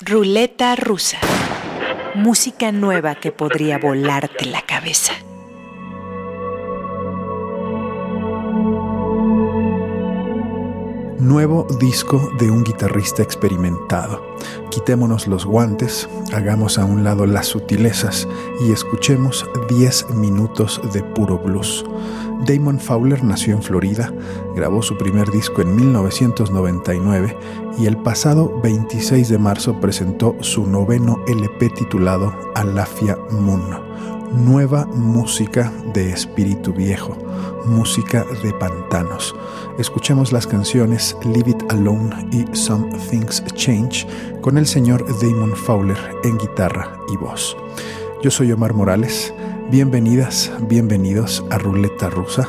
Ruleta rusa. Música nueva que podría volarte la cabeza. Nuevo disco de un guitarrista experimentado. Quitémonos los guantes, hagamos a un lado las sutilezas y escuchemos 10 minutos de puro blues. Damon Fowler nació en Florida, grabó su primer disco en 1999 y el pasado 26 de marzo presentó su noveno LP titulado Alafia Moon. Nueva música de espíritu viejo, música de pantanos. Escuchemos las canciones Leave It Alone y Some Things Change con el señor Damon Fowler en guitarra y voz. Yo soy Omar Morales. Bienvenidas, bienvenidos a Ruleta Rusa.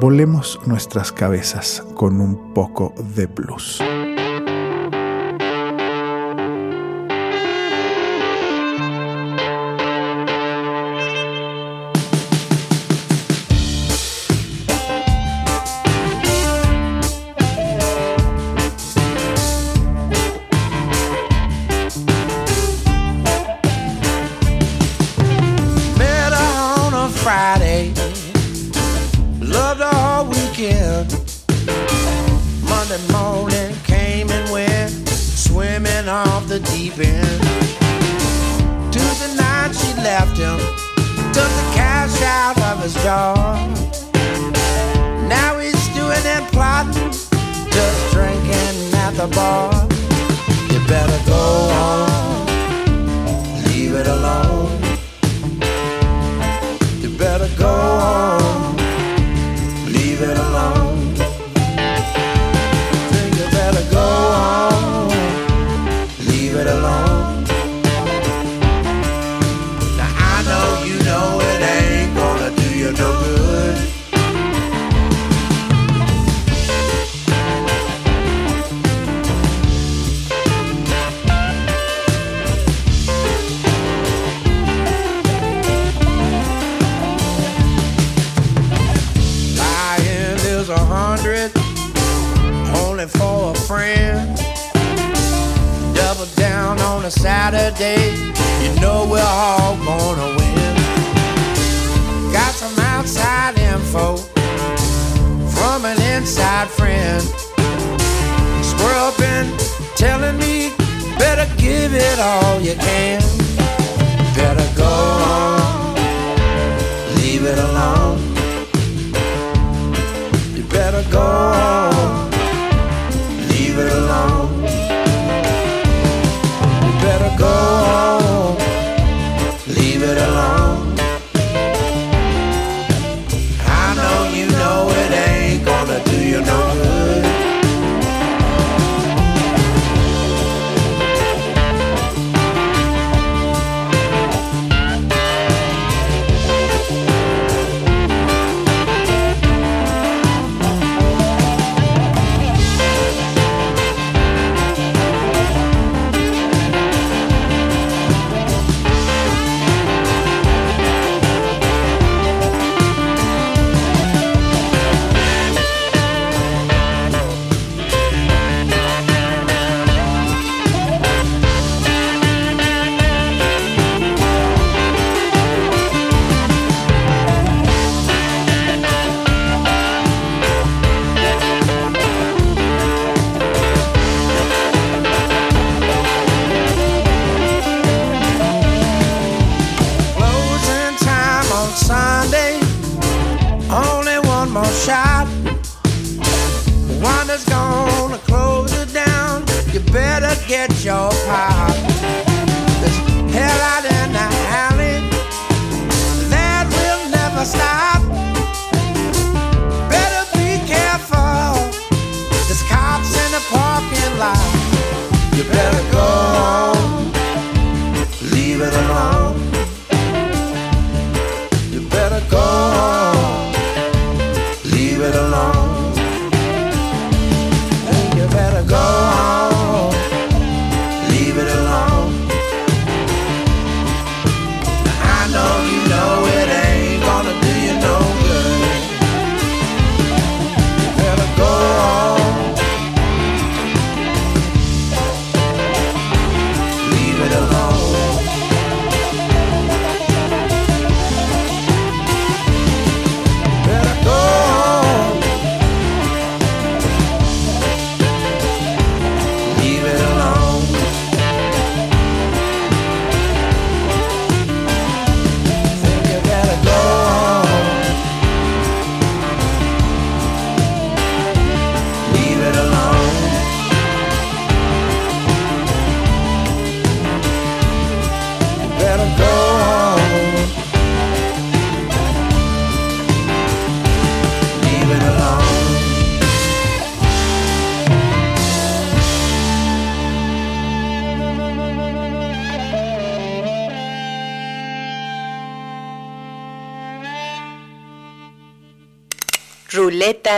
Volemos nuestras cabezas con un poco de blues. took the cash out of his jar. Now he's doing and plotting, just drinking at the bar. You better go on, leave it alone. You better go on. Saturday, you know we're all gonna win. Got some outside info from an inside friend. Squirrel been telling me, better give it all you can.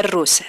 Rusa.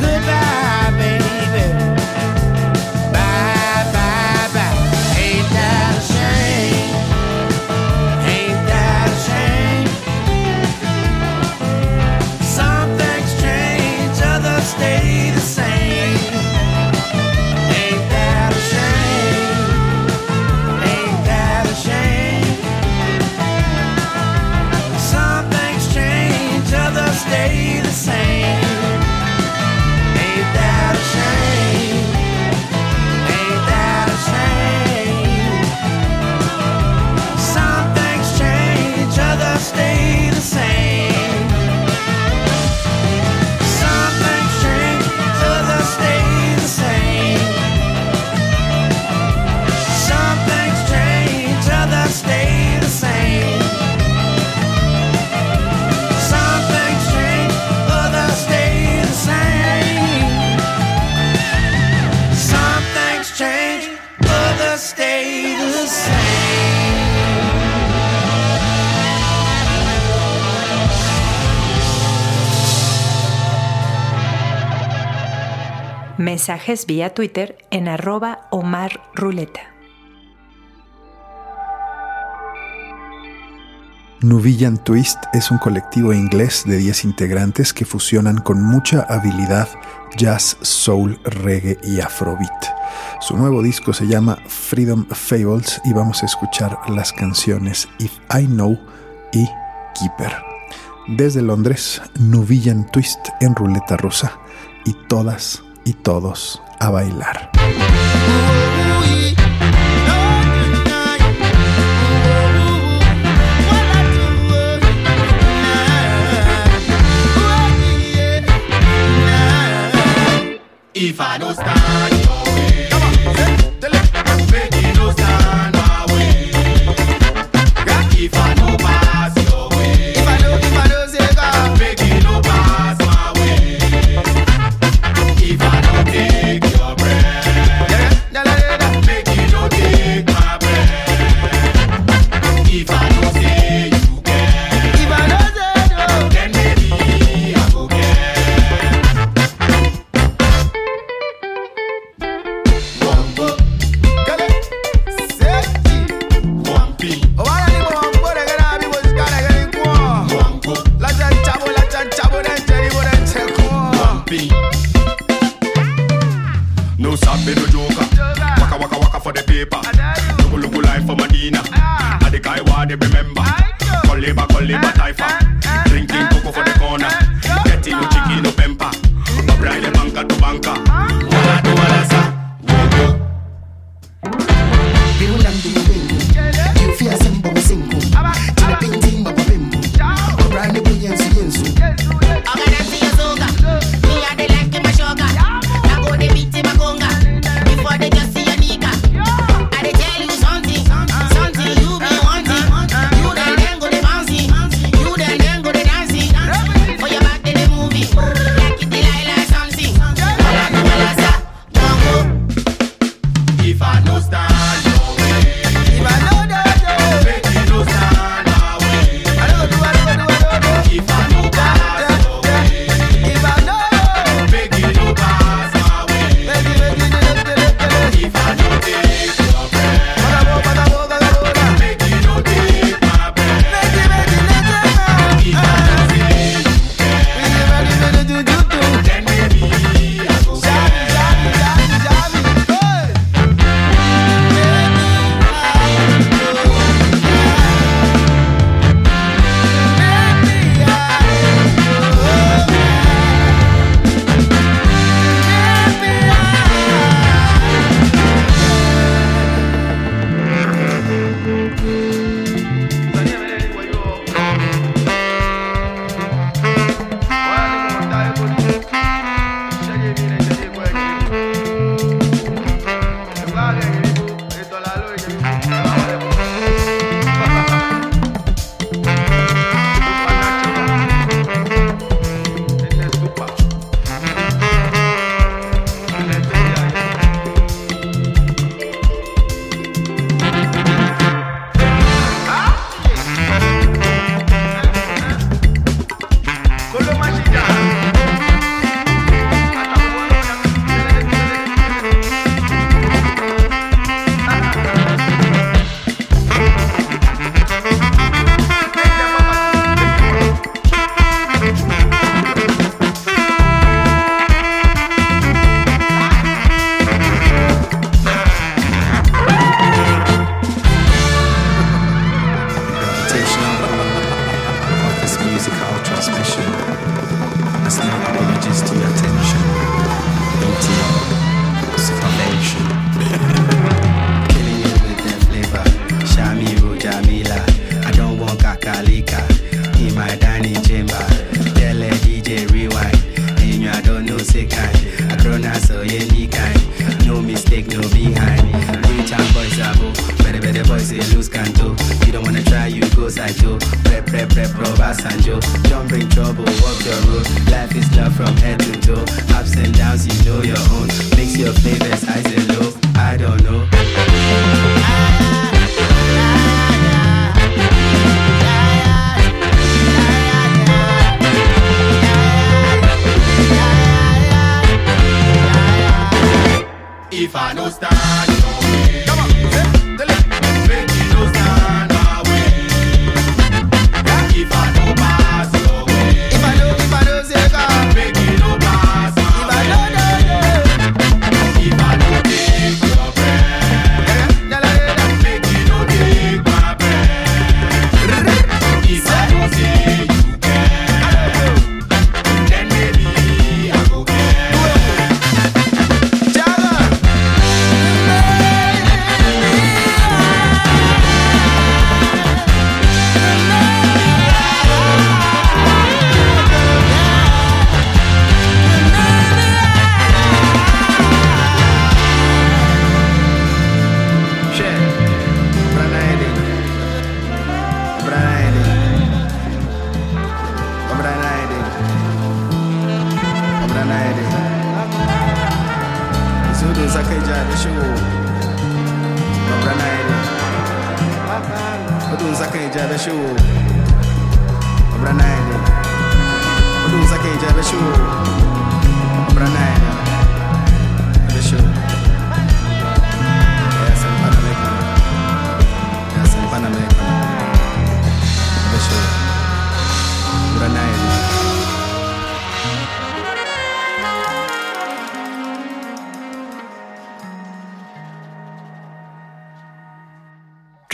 goodbye. mensajes vía Twitter en arroba Omar Twist es un colectivo inglés de 10 integrantes que fusionan con mucha habilidad jazz, soul, reggae y afrobeat. Su nuevo disco se llama Freedom Fables y vamos a escuchar las canciones If I Know y Keeper. Desde Londres, Nubillan Twist en ruleta rusa y todas y todos a bailar.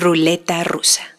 Ruleta rusa.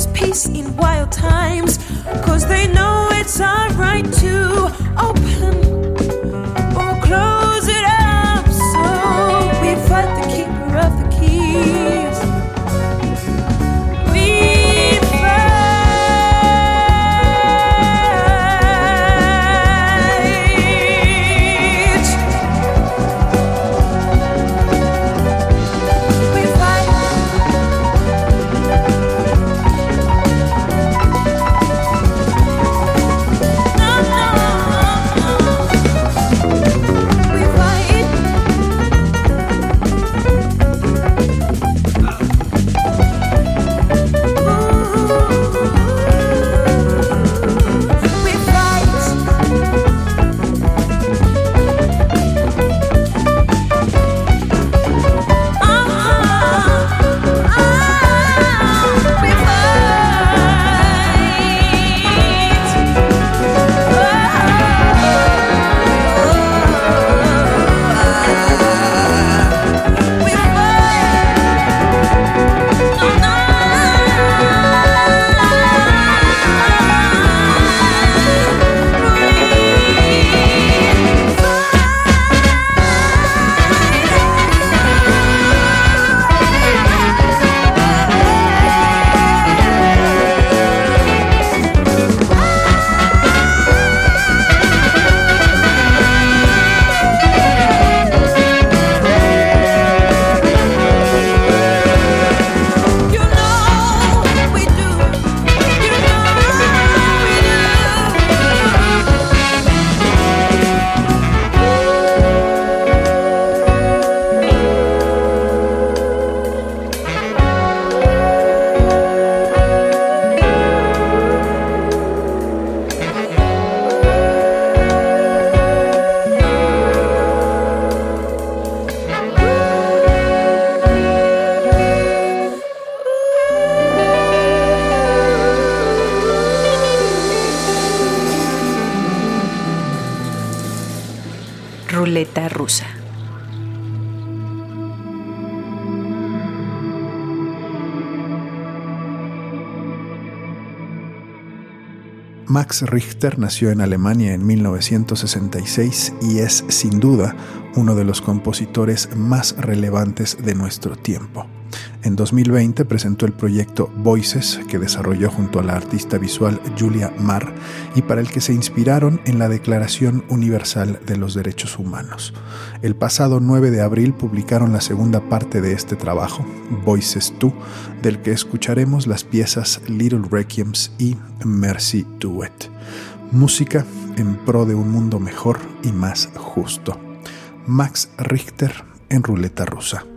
Spontaneous peace in wild times. Cause they know it's our right to open Max Richter nació en Alemania en 1966 y es sin duda uno de los compositores más relevantes de nuestro tiempo. En 2020 presentó el proyecto Voices que desarrolló junto a la artista visual Julia Marr y para el que se inspiraron en la Declaración Universal de los Derechos Humanos. El pasado 9 de abril publicaron la segunda parte de este trabajo, Voices 2, del que escucharemos las piezas Little Requiems y Mercy Duet. Música en pro de un mundo mejor y más justo. Max Richter en Ruleta Rusa.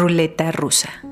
Ruleta rusa.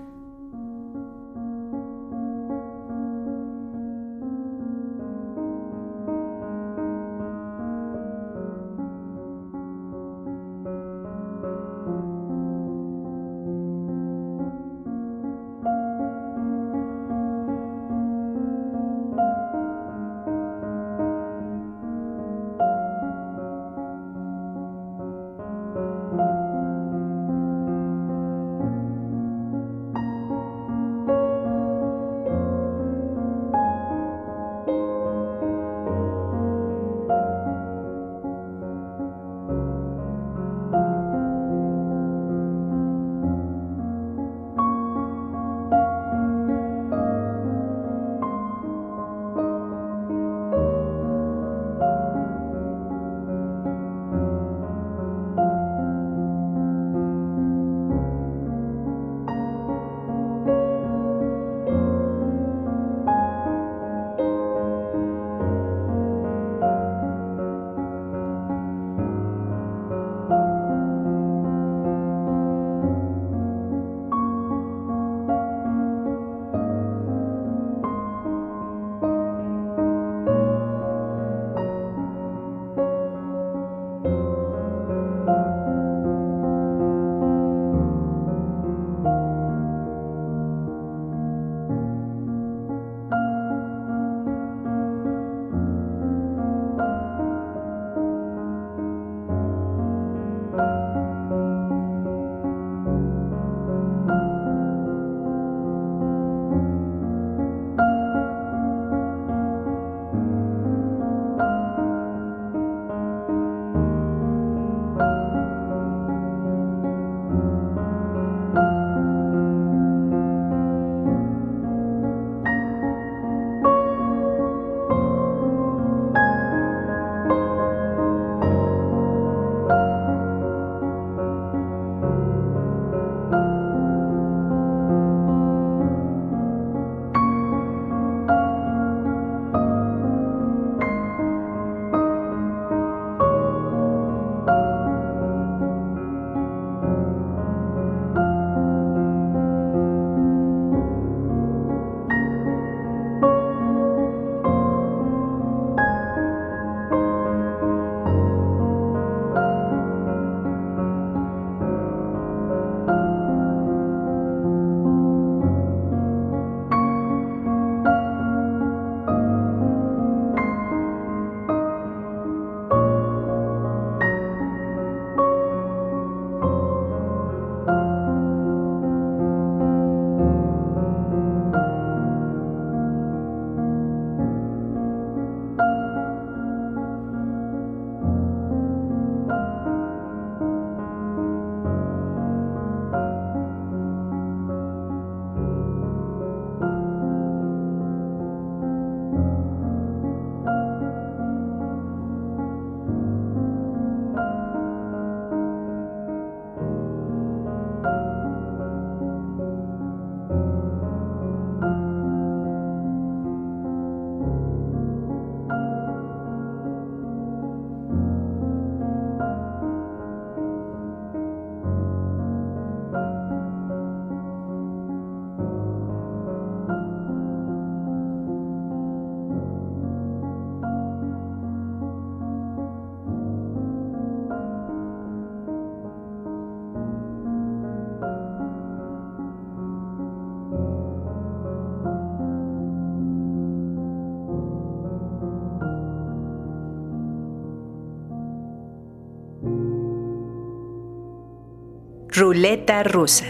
Ruleta rusa.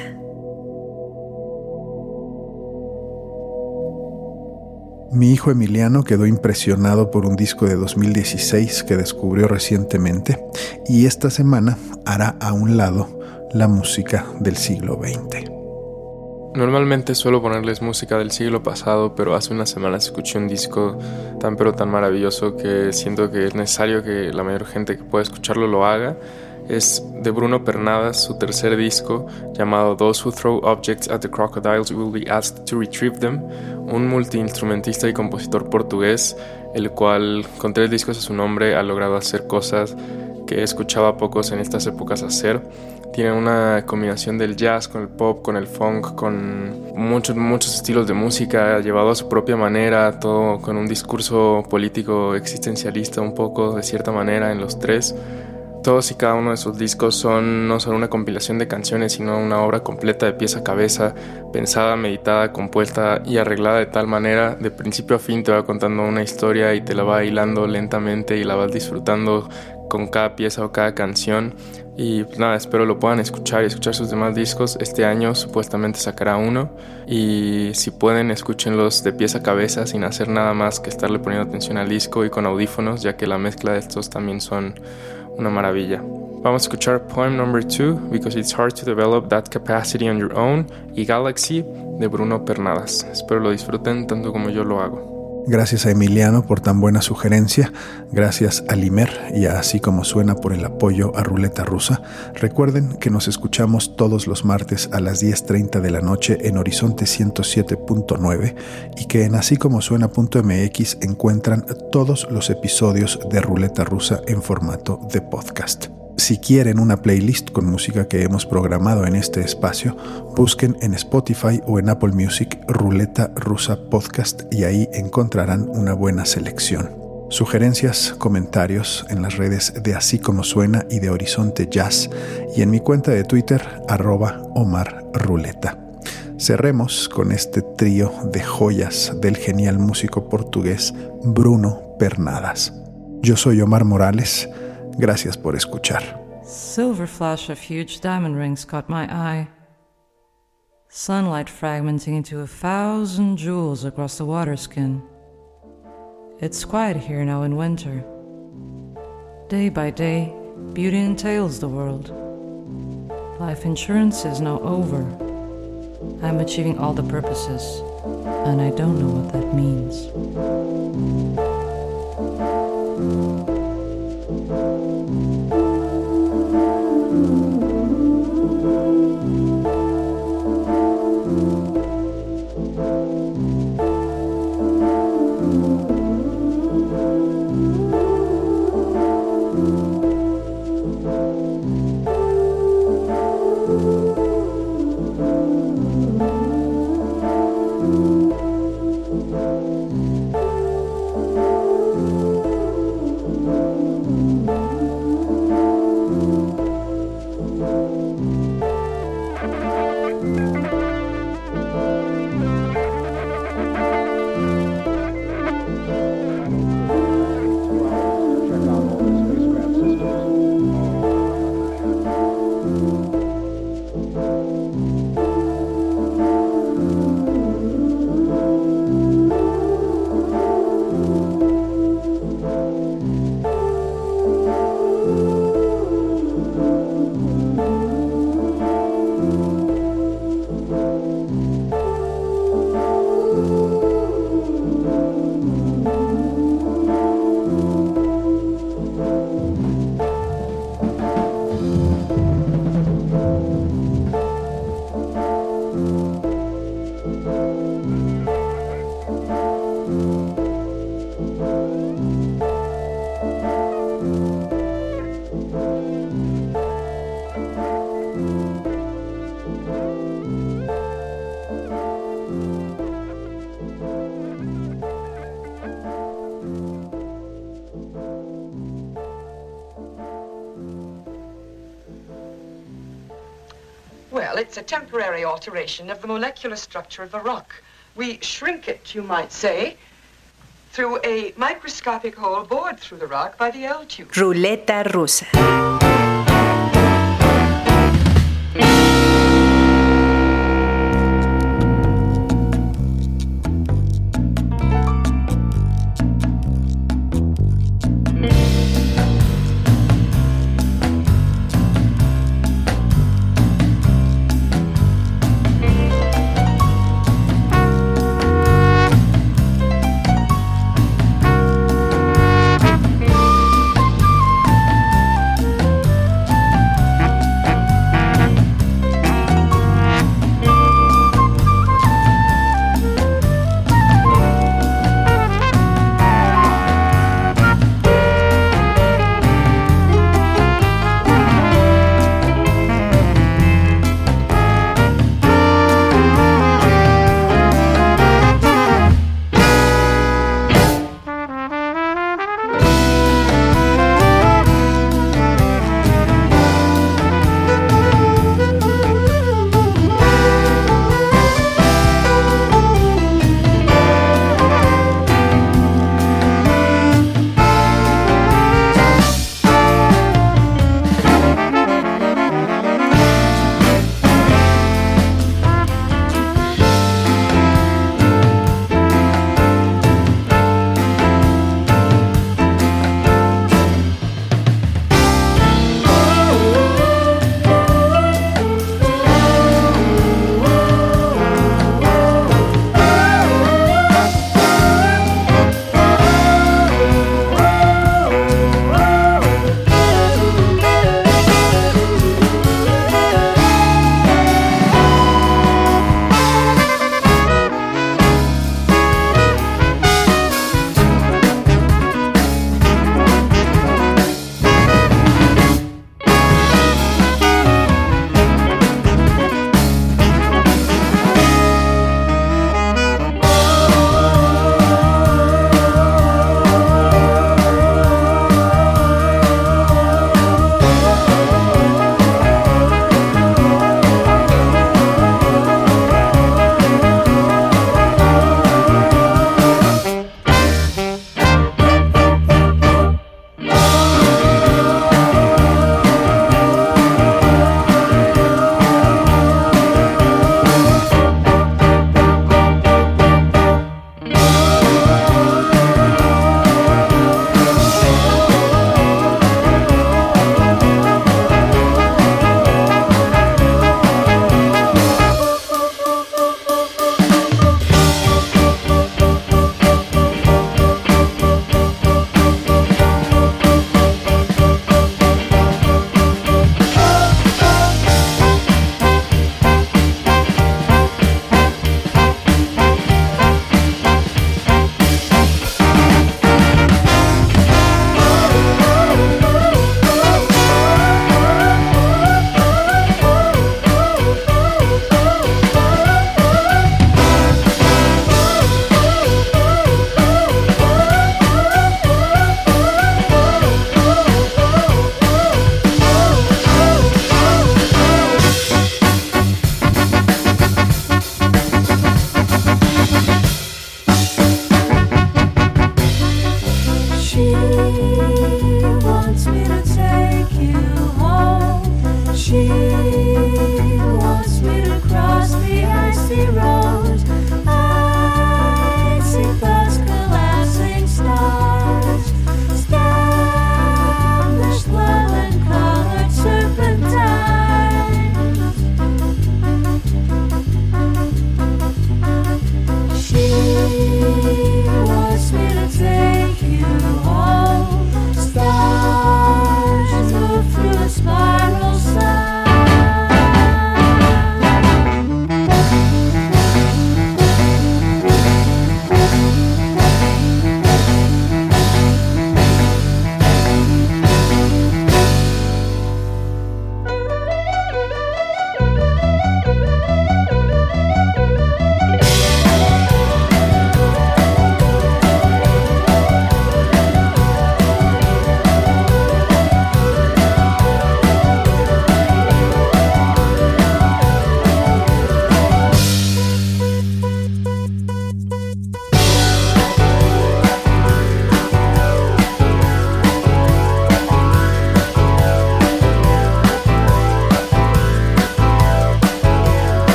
Mi hijo Emiliano quedó impresionado por un disco de 2016 que descubrió recientemente y esta semana hará a un lado la música del siglo XX. Normalmente suelo ponerles música del siglo pasado, pero hace unas semanas escuché un disco tan pero tan maravilloso que siento que es necesario que la mayor gente que pueda escucharlo lo haga. Es de Bruno Pernadas, su tercer disco, llamado Those Who Throw Objects at the Crocodiles Will Be Asked to Retrieve Them, un multiinstrumentista y compositor portugués, el cual con tres discos a su nombre ha logrado hacer cosas que escuchaba a pocos en estas épocas hacer. Tiene una combinación del jazz con el pop, con el funk, con muchos, muchos estilos de música, llevado a su propia manera, todo con un discurso político existencialista un poco, de cierta manera, en los tres. Todos y cada uno de sus discos son no solo una compilación de canciones, sino una obra completa de pieza a cabeza, pensada, meditada, compuesta y arreglada de tal manera, de principio a fin te va contando una historia y te la va hilando lentamente y la vas disfrutando con cada pieza o cada canción. Y nada, espero lo puedan escuchar y escuchar sus demás discos. Este año supuestamente sacará uno. Y si pueden, escúchenlos de pieza a cabeza sin hacer nada más que estarle poniendo atención al disco y con audífonos, ya que la mezcla de estos también son una maravilla. Vamos a escuchar Poem Number 2, Because It's Hard to Develop That Capacity on Your Own, y Galaxy de Bruno Pernadas. Espero lo disfruten tanto como yo lo hago. Gracias a Emiliano por tan buena sugerencia, gracias a Limer y a Así como suena por el apoyo a Ruleta Rusa. Recuerden que nos escuchamos todos los martes a las 10.30 de la noche en Horizonte 107.9 y que en así como suena.mx encuentran todos los episodios de Ruleta Rusa en formato de podcast. Si quieren una playlist con música que hemos programado en este espacio, busquen en Spotify o en Apple Music Ruleta Rusa Podcast y ahí encontrarán una buena selección. Sugerencias, comentarios en las redes de Así como Suena y de Horizonte Jazz y en mi cuenta de Twitter arroba Omar Ruleta. Cerremos con este trío de joyas del genial músico portugués Bruno Pernadas. Yo soy Omar Morales. Gracias por escuchar. Silver flash of huge diamond rings caught my eye. Sunlight fragmenting into a thousand jewels across the water skin. It's quiet here now in winter. Day by day, beauty entails the world. Life insurance is now over. I'm achieving all the purposes, and I don't know what that means. A temporary alteration of the molecular structure of the rock. We shrink it, you might say, through a microscopic hole bored through the rock by the L tube. Ruleta rusa.